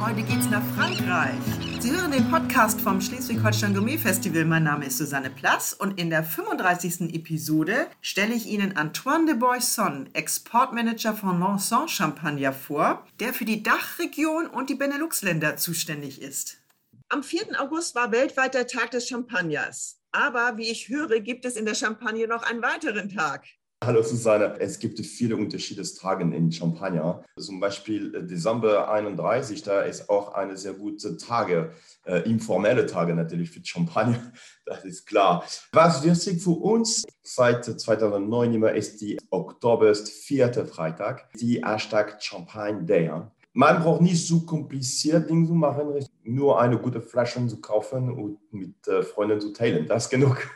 Heute geht's nach Frankreich. Sie hören den Podcast vom Schleswig-Holstein Gourmet Festival. Mein Name ist Susanne Plass und in der 35. Episode stelle ich Ihnen Antoine de Boisson, Exportmanager von Lanson Champagner vor, der für die Dachregion und die Benelux-Länder zuständig ist. Am 4. August war weltweit der Tag des Champagners. Aber wie ich höre, gibt es in der Champagne noch einen weiteren Tag. Hallo Susanne, es gibt viele unterschiedliche Tage in Champagner. Zum Beispiel äh, Dezember 31, da ist auch eine sehr gute Tage, äh, informelle Tage natürlich für Champagner, das ist klar. Was wichtig für uns seit 2009 immer ist die Oktober, vierte Freitag, die Hashtag Champagne Day. Man braucht nicht so kompliziert Dinge zu machen, nur eine gute Flasche zu kaufen und mit äh, Freunden zu teilen, das ist genug.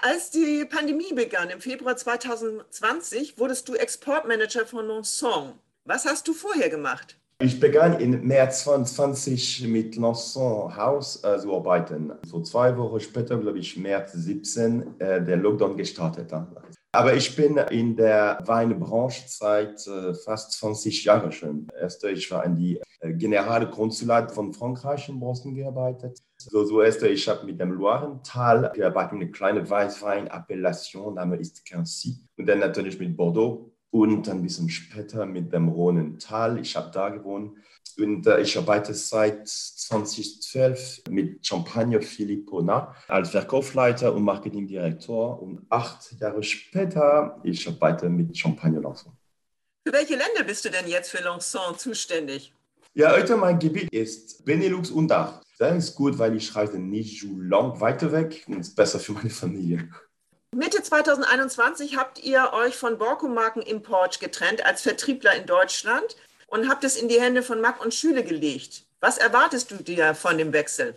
Als die Pandemie begann im Februar 2020, wurdest du Exportmanager von Lanson. Was hast du vorher gemacht? Ich begann im März 2020 mit Lanson House äh, zu arbeiten. So zwei Wochen später, glaube ich, März 17, äh, der Lockdown gestartet. Aber ich bin in der Weinbranche seit äh, fast 20 Jahren schon. Erst ich war in die äh, Generalkonsulat von Frankreich in Boston gearbeitet. So, so erst ich habe mit dem Loirental gearbeitet, eine kleine Weißwein-Appellation, Name ist Quincy. Und dann natürlich mit Bordeaux und ein bisschen später mit dem Rhonental. Ich habe da gewohnt. Und äh, ich arbeite seit 2012 mit Champagne Filippona als Verkaufsleiter und Marketingdirektor. Und acht Jahre später, ich arbeite mit Champagne Lanson. Für welche Länder bist du denn jetzt für Lanson zuständig? Ja, heute mein Gebiet ist Benelux und Dach. Das ist gut, weil ich reise nicht so lang weiter weg und es ist besser für meine Familie. Mitte 2021 habt ihr euch von Borco Marken Import getrennt als Vertriebler in Deutschland und habt es in die Hände von Mack und Schüle gelegt. Was erwartest du dir von dem Wechsel?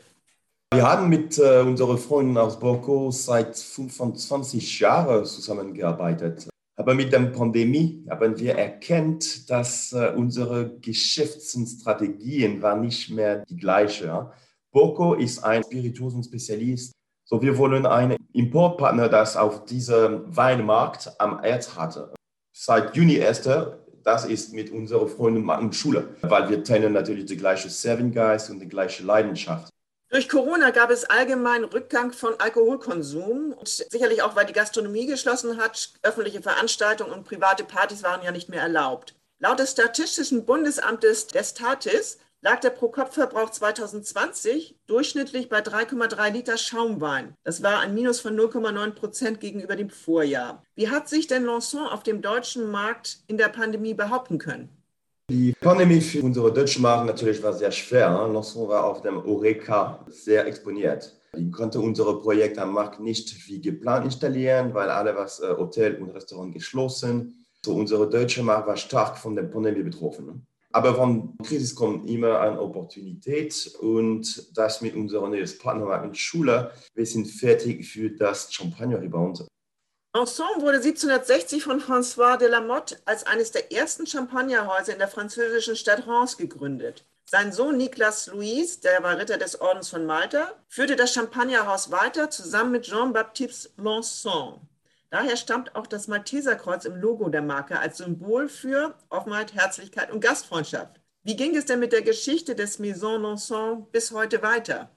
Wir haben mit äh, unseren Freunden aus Borco seit 25 Jahren zusammengearbeitet. Aber mit der Pandemie haben wir erkannt, dass äh, unsere Geschäftsstrategien waren nicht mehr die gleichen. Ja? Borco ist ein Spirituosen-Spezialist. So, wir wollen einen Importpartner, das auf diesem Weinmarkt am Erz hatte. Seit Juni 1 das ist mit unserer Freundin und Schule, weil wir teilen natürlich die gleiche Serving-Geist und die gleiche Leidenschaft. Durch Corona gab es allgemein Rückgang von Alkoholkonsum und sicherlich auch, weil die Gastronomie geschlossen hat, öffentliche Veranstaltungen und private Partys waren ja nicht mehr erlaubt. Laut des Statistischen Bundesamtes des Tatis lag der Pro-Kopf-Verbrauch 2020 durchschnittlich bei 3,3 Liter Schaumwein. Das war ein Minus von 0,9 Prozent gegenüber dem Vorjahr. Wie hat sich denn Lanson auf dem deutschen Markt in der Pandemie behaupten können? Die Pandemie für unsere deutsche Markt natürlich war sehr schwer. Lanson war auf dem Oreca sehr exponiert. Wir konnten unsere Projekte am Markt nicht wie geplant installieren, weil alle was äh, Hotel und Restaurant geschlossen. So unsere deutsche Markt war stark von der Pandemie betroffen. Aber von Krise kommt immer eine Opportunität und das mit unserer neuen Partner Schule. Wir sind fertig für das Champagner Rebound. Ensemble wurde 1760 von François de la Motte als eines der ersten Champagnerhäuser in der französischen Stadt Reims gegründet. Sein Sohn Niklas Louis, der war Ritter des Ordens von Malta, führte das Champagnerhaus weiter zusammen mit Jean-Baptiste Lanson. Daher stammt auch das Malteserkreuz im Logo der Marke als Symbol für Offenheit, Herzlichkeit und Gastfreundschaft. Wie ging es denn mit der Geschichte des Maison Lanson bis heute weiter?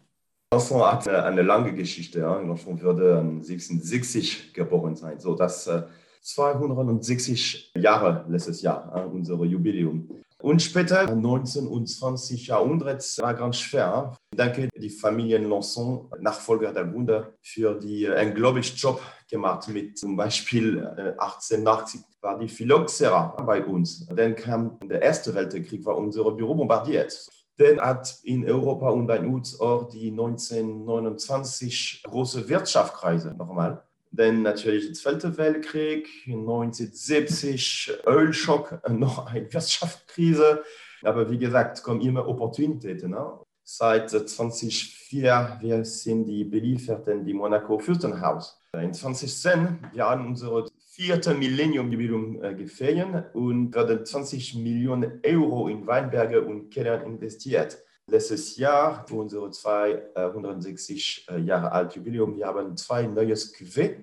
Lanson hat eine, eine lange Geschichte. Ja. Lanson würde 1760 geboren sein. So, das äh, 260 Jahre letztes Jahr, äh, unser Jubiläum. Und später, 19 und 20 Jahrhundert, war ganz schwer. Ich denke, die Familie Lanson, Nachfolger der Wunder, für die äh, einen globlichen Job gemacht mit zum Beispiel 1880 äh, war die Phylloxera bei uns. Dann kam der Erste Weltkrieg, war unser Büro bombardiert. Dann hat in Europa und bei uns auch die 1929 große Wirtschaftskrise nochmal. Dann natürlich der Zweite Weltkrieg, 1970 Ölschock, noch eine Wirtschaftskrise. Aber wie gesagt, kommen immer Opportunitäten. Ne? Seit 2004 wir sind die Belieferten, die Monaco Fürstenhaus. In 2010 wir haben unsere vierte Millennium-Jubiläum äh, gefeiert und werden 20 Millionen Euro in Weinberge und Keller investiert. Letztes Jahr, für unsere 260 äh, Jahre alt Jubiläum, wir haben zwei neues Cuvée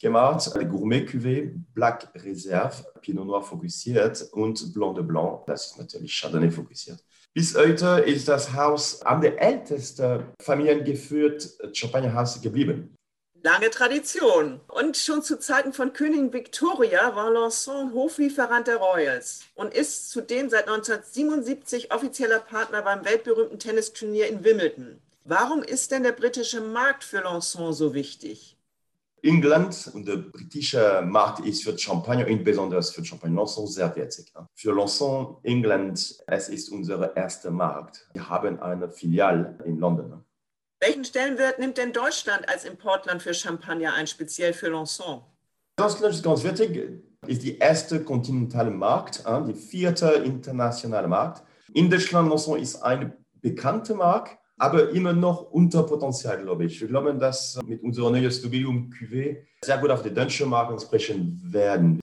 gemacht. Die Gourmet Cuvée, Black Reserve, Pinot Noir fokussiert und Blanc de Blanc, das ist natürlich Chardonnay fokussiert. Bis heute ist das Haus am der älteste familiengeführte Champagnerhaus geblieben. Lange Tradition. Und schon zu Zeiten von Königin Victoria war Lanson Hoflieferant der Royals und ist zudem seit 1977 offizieller Partner beim weltberühmten Tennisturnier in Wimbledon. Warum ist denn der britische Markt für Lanson so wichtig? England und der britische Markt ist für Champagner, insbesondere für Champagner Lanson, sehr wichtig. Für Lanson, England, es ist unser erster Markt. Wir haben eine Filiale in London. Welchen Stellenwert nimmt denn Deutschland als Importland für Champagner ein, speziell für Lanson? Deutschland ist ganz wichtig, ist die erste kontinentale Markt, die vierte internationale Markt. In Deutschland Lanson ist eine bekannte Markt, aber immer noch unter Potenzial, glaube ich. Wir glauben, dass mit unserem neuen Studium QV sehr gut auf die deutsche Markt sprechen werden.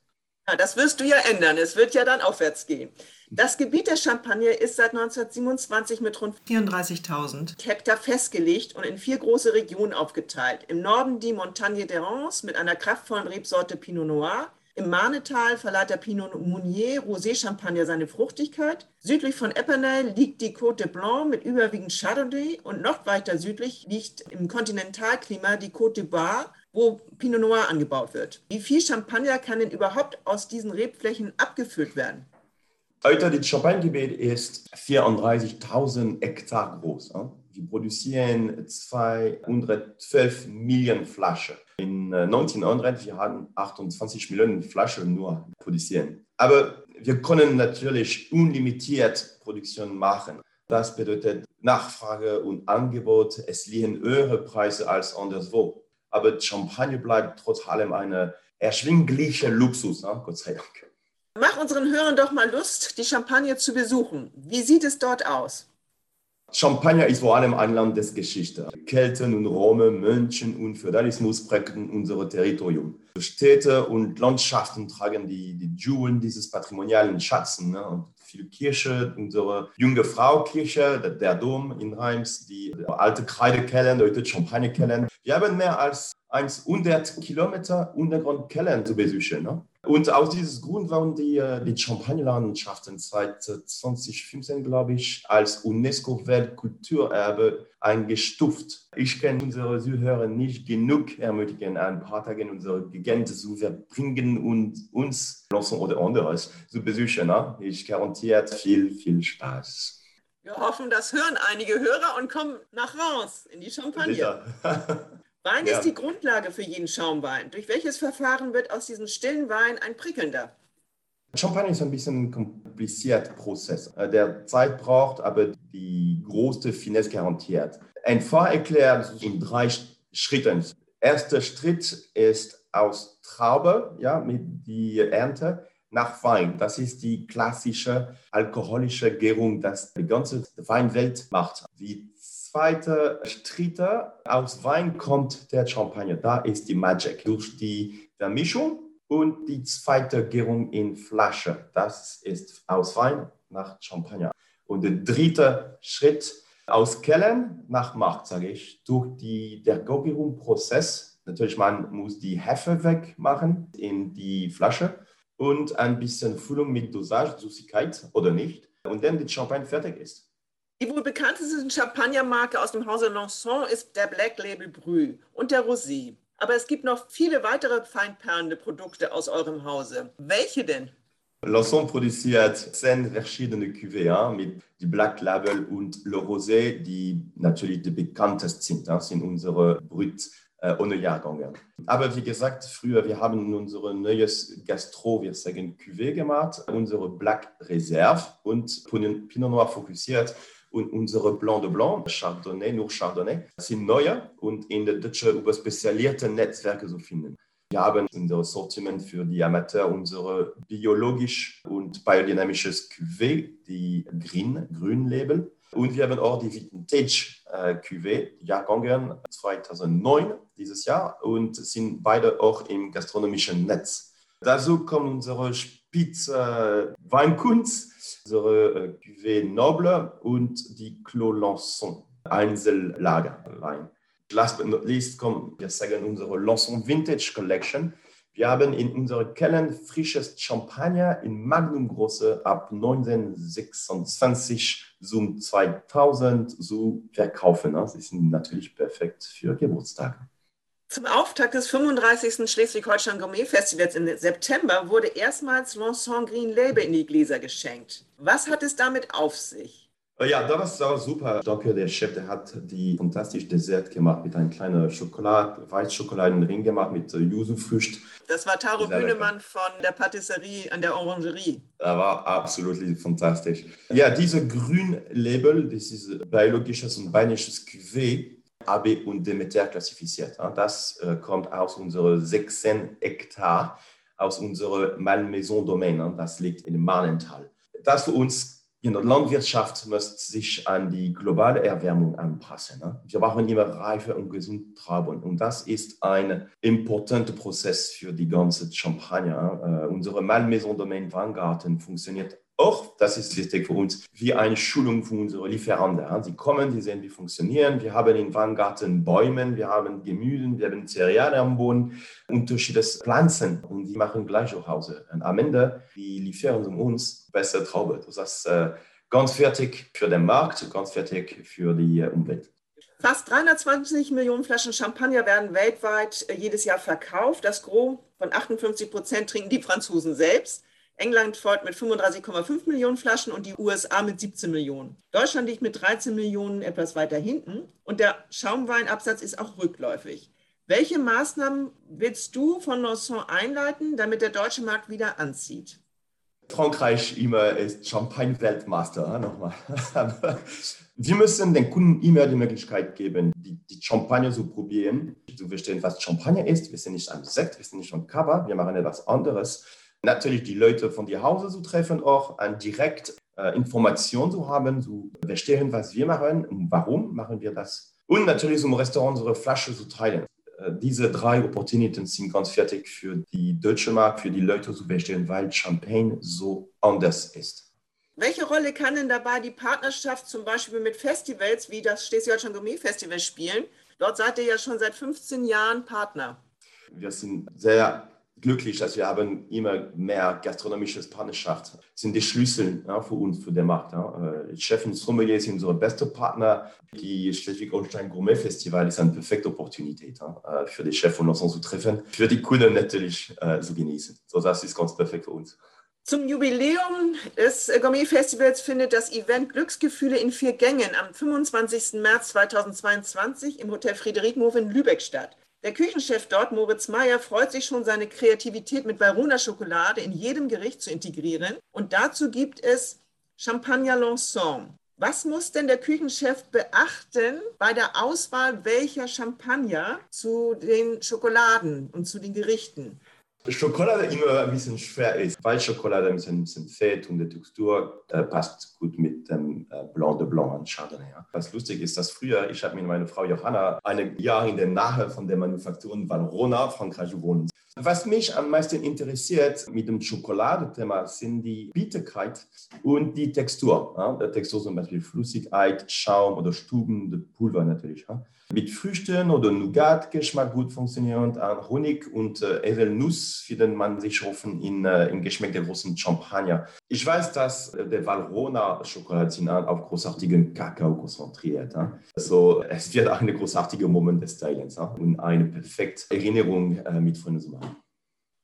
Ja, das wirst du ja ändern. Es wird ja dann aufwärts gehen. Das Gebiet der Champagne ist seit 1927 mit rund 34.000 Hektar festgelegt und in vier große Regionen aufgeteilt. Im Norden die Montagne d'Errance mit einer kraftvollen Rebsorte Pinot Noir. Im Marnetal verleiht der Pinot Meunier Rosé Champagner seine Fruchtigkeit. Südlich von Epernay liegt die Côte de Blanc mit überwiegend Chardonnay und noch weiter südlich liegt im Kontinentalklima die Côte de Bar, wo Pinot Noir angebaut wird. Wie viel Champagner kann denn überhaupt aus diesen Rebflächen abgefüllt werden? Heute das Champagnegebiet ist 34.000 Hektar groß. Wir produzieren 212 Millionen Flaschen. In 1900 äh, wir haben 28 Millionen Flaschen nur produzieren. Aber wir können natürlich unlimitiert Produktion machen. Das bedeutet Nachfrage und Angebot. Es liegen höhere Preise als anderswo. Aber Champagner bleibt trotz allem ein erschwinglicher Luxus, Gott sei Dank. Mach unseren Hörern doch mal Lust, die Champagne zu besuchen. Wie sieht es dort aus? Champagner ist vor allem ein Land des Geschichte. Kelten und Rome, Mönchen und Feudalismus prägten unser Territorium. Städte und Landschaften tragen die, die Jeweln dieses patrimonialen Schatzen. Ne? Viele Kirche, unsere junge Frau Kirche, der, Dom in Reims, die alte Kreidekellen, heute Champagnerkellen. Wir haben mehr als 100 Kilometer Untergrundkeller zu besuchen. Ne? Und aus diesem Grund waren die, äh, die Champagnerlandschaften seit 2015, glaube ich, als UNESCO-Weltkulturerbe eingestuft. Ich kann unsere Zuhörer nicht genug ermutigen, ein paar Tage in unsere Gegend zu verbringen und uns Lanson oder anderes zu besuchen. Ne? Ich garantiert viel, viel Spaß. Wir hoffen, das hören einige Hörer und kommen nach raus in die Champagne. Wein ja. ist die Grundlage für jeden Schaumwein. Durch welches Verfahren wird aus diesem stillen Wein ein prickelnder? Champagner ist ein bisschen ein komplizierter Prozess, äh, der Zeit braucht, aber die größte Finesse garantiert. Einfach erklärt in drei Schritten. Erster Schritt ist aus Traube, ja, mit die Ernte nach Wein. Das ist die klassische alkoholische Gärung, das die ganze Weinwelt macht. Die zweite Schritte aus Wein kommt der Champagner. Da ist die Magic durch die Vermischung und die zweite Gärung in Flasche. Das ist aus Wein nach Champagner. Und der dritte Schritt aus Kellen nach Markt, sage ich, durch die, der Gärungsprozess. Natürlich, man muss die Hefe wegmachen in die Flasche und ein bisschen Füllung mit Dosage, Süßigkeit oder nicht. Und dann die Champagne fertig ist. Die wohl bekannteste Champagnermarke aus dem Hause Lanson ist der Black Label Brü und der Rosé. Aber es gibt noch viele weitere feinperlende Produkte aus eurem Hause. Welche denn? Lanson produziert zehn verschiedene Cuvées mit die Black Label und Le Rosé, die natürlich die bekanntesten sind, das sind unsere Brüt äh, ohne Jahrgänge. Aber wie gesagt, früher, wir haben unser neues Gastro, wir sagen Cuvée gemacht, unsere Black Reserve und Pinot Noir fokussiert und unsere Blanc de Blanc, Chardonnay, nur Chardonnay, sind neue und in der deutschen überspezialisierten Netzwerke zu finden. Wir haben unser Sortiment für die Amateur, unsere biologisch und biodynamisches Cuvée, die Green, Grün Label. Und wir haben auch die Vintage äh, Cuvée, Jahrgänge 2009 dieses Jahr und sind beide auch im gastronomischen Netz. Dazu kommt unsere Spitze Weinkunst, unsere äh, Cuvée Noble und die Clos Lançon Einzellagerwein. Last but not least kommt, wir sagen unsere Lançon Vintage Collection. Wir haben in unseren Kellen frisches Champagner in Magnumgröße ab 1926 zum 2000 zu verkaufen. Sie sind natürlich perfekt für Geburtstage. Zum Auftakt des 35. Schleswig-Holstein Gourmet Festivals im September wurde erstmals Lanson Green Label in die Gläser geschenkt. Was hat es damit auf sich? Äh, ja, das war super. Danke, der Chef, der hat die fantastische Dessert gemacht mit einem kleinen Schokolade, Weißschokoladenring gemacht mit äh, Yuzu-Frücht. Das war Taro Bühnemann von der Patisserie an der Orangerie. Das war absolut fantastisch. Ja, diese Grün-Label, das ist biologisches und bainisches Cuvée, AB und Demeter klassifiziert. Das äh, kommt aus unseren 16 Hektar, aus unserer Malmaison-Domain. Das liegt in Mahnental. Das für uns in der Landwirtschaft muss sich an die globale Erwärmung anpassen. Ne? Wir brauchen immer reife und gesund Trauben. Und das ist ein importanter Prozess für die ganze Champagner. Äh, unsere Malmaison Domain Weingarten funktioniert auch, das ist wichtig für uns, wie eine Schulung für unsere Lieferanten. Sie kommen, die sehen, wie funktionieren. Wir haben in Weingarten Bäume, wir haben Gemüse, wir haben Cerealien am Boden, unterschiedliche Pflanzen und die machen gleich zu Hause. Und am Ende, die liefern uns bessere Trauben. Das ist äh, ganz fertig für den Markt, ganz fertig für die äh, Umwelt. Fast 320 Millionen Flaschen Champagner werden weltweit äh, jedes Jahr verkauft. Das Gros von 58 Prozent trinken die Franzosen selbst. England folgt mit 35,5 Millionen Flaschen und die USA mit 17 Millionen. Deutschland liegt mit 13 Millionen etwas weiter hinten und der Schaumweinabsatz ist auch rückläufig. Welche Maßnahmen willst du von Lanson einleiten, damit der deutsche Markt wieder anzieht? Frankreich immer ist Champagne-Weltmeister. Nochmal. Wir müssen den Kunden immer die Möglichkeit geben, die, die Champagner zu probieren, zu verstehen, was Champagner ist. Wir sind nicht ein Sekt, wir sind nicht ein Cover, wir machen etwas anderes natürlich die Leute von die Hause zu treffen, auch an direkt äh, Informationen zu haben, zu verstehen, was wir machen und warum machen wir das. Und natürlich zum Restaurant unsere Flasche zu teilen. Äh, diese drei Opportunitäten sind ganz fertig für die deutsche Markt, für die Leute zu verstehen, weil Champagne so anders ist. Welche Rolle kann denn dabei die Partnerschaft zum Beispiel mit Festivals wie das Schleswig-Holstein Gourmet Festival spielen? Dort seid ihr ja schon seit 15 Jahren Partner. Wir sind sehr glücklich, dass wir haben immer mehr gastronomische Partnerschaft. Das sind die Schlüssel ja, für uns, für den Markt. Ja. Äh, Chef und Sommelier sind unsere beste Partner. Die Schleswig-Holstein Gourmet Festival ist eine perfekte Opportunität ja, äh, für die Chefs von uns zu treffen, für die Kunden natürlich äh, zu genießen. So, das ist ganz perfekt für uns. Zum Jubiläum des Gourmet Festivals findet das Event Glücksgefühle in vier Gängen am 25. März 2022 im Hotel Friederik Move in Lübeck statt. Der Küchenchef dort, Moritz Meyer, freut sich schon, seine Kreativität mit Varuna Schokolade in jedem Gericht zu integrieren. Und dazu gibt es Champagner Lanson. Was muss denn der Küchenchef beachten bei der Auswahl welcher Champagner zu den Schokoladen und zu den Gerichten? Schokolade immer ein bisschen schwer ist, weil Schokolade ein bisschen, ein bisschen fett und die Textur äh, passt gut mit dem äh, Blanc de Blanc an Chardonnay. Ja. Was lustig ist, dass früher, ich habe mit meiner Frau Johanna ein Jahr in der Nähe von der Manufaktur in Valrhona, Frankreich, gewohnt. Was mich am meisten interessiert mit dem Schokoladethema sind die Bitterkeit und die Textur. Ja. Die Textur zum Beispiel Flüssigkeit, Schaum oder Stuben, Pulver natürlich. Ja mit Früchten oder Nougat-Geschmack gut funktionieren. Honig und äh, Eselnuss findet man sich offen in, äh, im Geschmack der großen Champagner. Ich weiß, dass äh, der Valrhona Schokolade auf großartigen Kakao konzentriert. Äh. Also es wird ein großartiger Moment des Teilens äh, und eine perfekte Erinnerung äh, mit Freunden zu machen.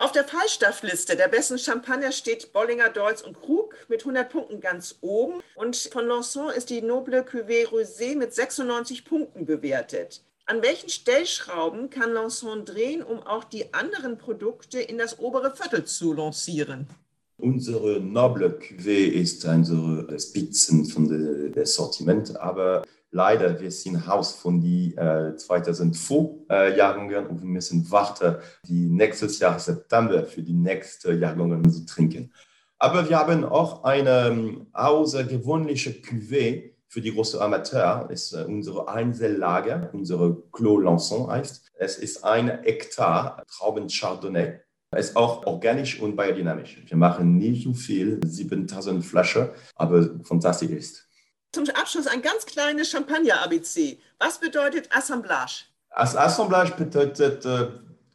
Auf der Fallstoffliste der besten Champagner steht Bollinger, Dolz und Krug mit 100 Punkten ganz oben. Und von Lanson ist die Noble Cuvée Rosé mit 96 Punkten bewertet. An welchen Stellschrauben kann Lanson drehen, um auch die anderen Produkte in das obere Viertel zu lancieren? Unsere Noble Cuvée ist unsere Spitzen von dem Sortiment, aber leider, wir sind Haus von die äh, 2004 äh, Jahrgängen und wir müssen warten, die nächstes Jahr September für die nächsten Jahrgänge zu trinken. Aber wir haben auch eine ähm, außergewöhnliche Cuvée für die große Amateur. Das ist äh, unsere Einzellage, unsere Clos Lançon heißt. Es ist ein Hektar Trauben Chardonnay. Es ist auch organisch und biodynamisch. Wir machen nicht so viel, 7000 Flaschen, aber fantastisch ist. Zum Abschluss ein ganz kleines Champagner-ABC. Was bedeutet Assemblage? Assemblage bedeutet äh,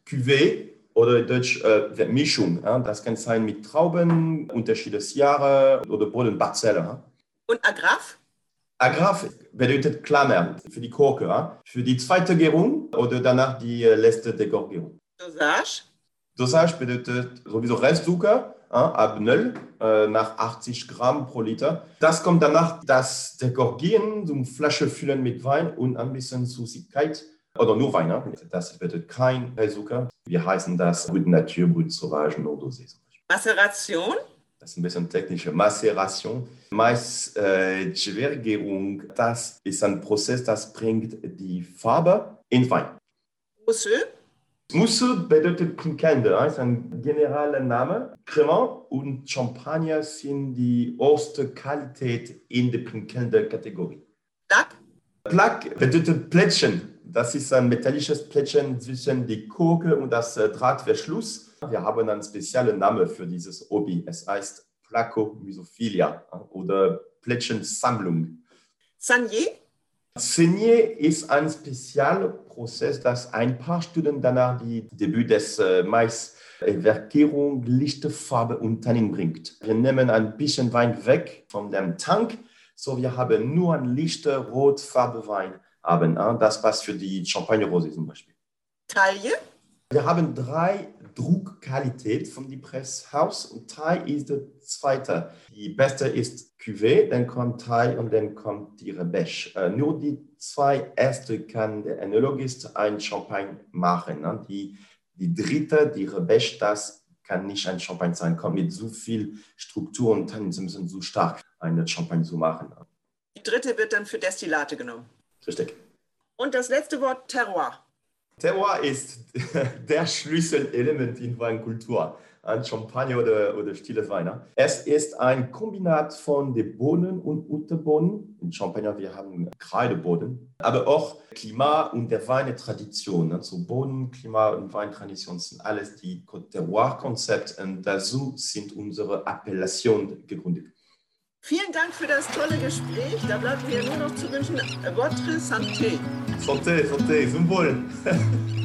Cuvée, oder Deutsch äh, Mischung. Ja? Das kann sein mit Trauben, unterschiedliches Jahre oder Bodenparzelle. Ja? Und Agraf? Agraf bedeutet Klammer für die Korke, ja? für die zweite Gärung oder danach die äh, letzte Dekorgärung. Dosage? Dosage bedeutet sowieso Restzucker ab 0 äh, nach 80 Gramm pro Liter. Das kommt danach, das Dekorgieren, so eine Flasche füllen mit Wein und ein bisschen Süßigkeit oder nur Wein. Das bedeutet kein Restzucker. Wir heißen das Brut Natur, Brut Sauvage, Nordosé. Maceration? Das ist ein bisschen technische Maceration. Mais äh, das ist ein Prozess, das bringt die Farbe in Wein. Mousseux? Mousse bedeutet Pinkende, ist ein generaler Name. Cremant und Champagner sind die erste Qualität in der Pinkende Kategorie. Plack? Plack bedeutet Plättchen. Das ist ein metallisches Plättchen zwischen die Korke und das äh, Drahtverschluss. Wir haben einen speziellen Namen für dieses Hobby. Es heißt Placomysophilia oder Plättchensammlung. Sanier? Senier ist ein Spezialprozess, das ein paar Stunden danach die Debüt des äh, Mais Verkehrung, lichte Farbe und Tannin bringt. Wir nehmen ein bisschen Wein weg von dem Tank, so wir haben nur ein lichte rotfarbe Wein haben. Das passt für die Champagner Rosé zum Beispiel. Taille? Wir haben drei Druckqualität von die Presshaus und Thai ist der zweite. Die beste ist Cuvée, dann kommt Thai und dann kommt die Rebèche. Äh, nur die zwei erste kann der Enologist ein Champagne machen. Ne? Die, die dritte, die Rebèche, das kann nicht ein Champagne sein, kommt mit so viel Struktur und dann sind so stark, eine Champagne zu machen. Ne? Die dritte wird dann für Destillate genommen. Richtig. Und das letzte Wort Terroir. Terroir ist der Schlüsselelement in Weinkultur, ein Champagner oder, oder stilles Wein. Es ist ein Kombinat von den Bohnen und Unterbohnen. In Champagner wir haben Kreideboden, aber auch Klima und der Weintradition. Also Boden, Klima und Weintradition sind alles die Terroir-Konzepte und dazu sind unsere Appellationen gegründet. Vielen Dank für das tolle Gespräch. Da bleibt mir nur noch zu wünschen, votre santé. Santé, santé, Symbol.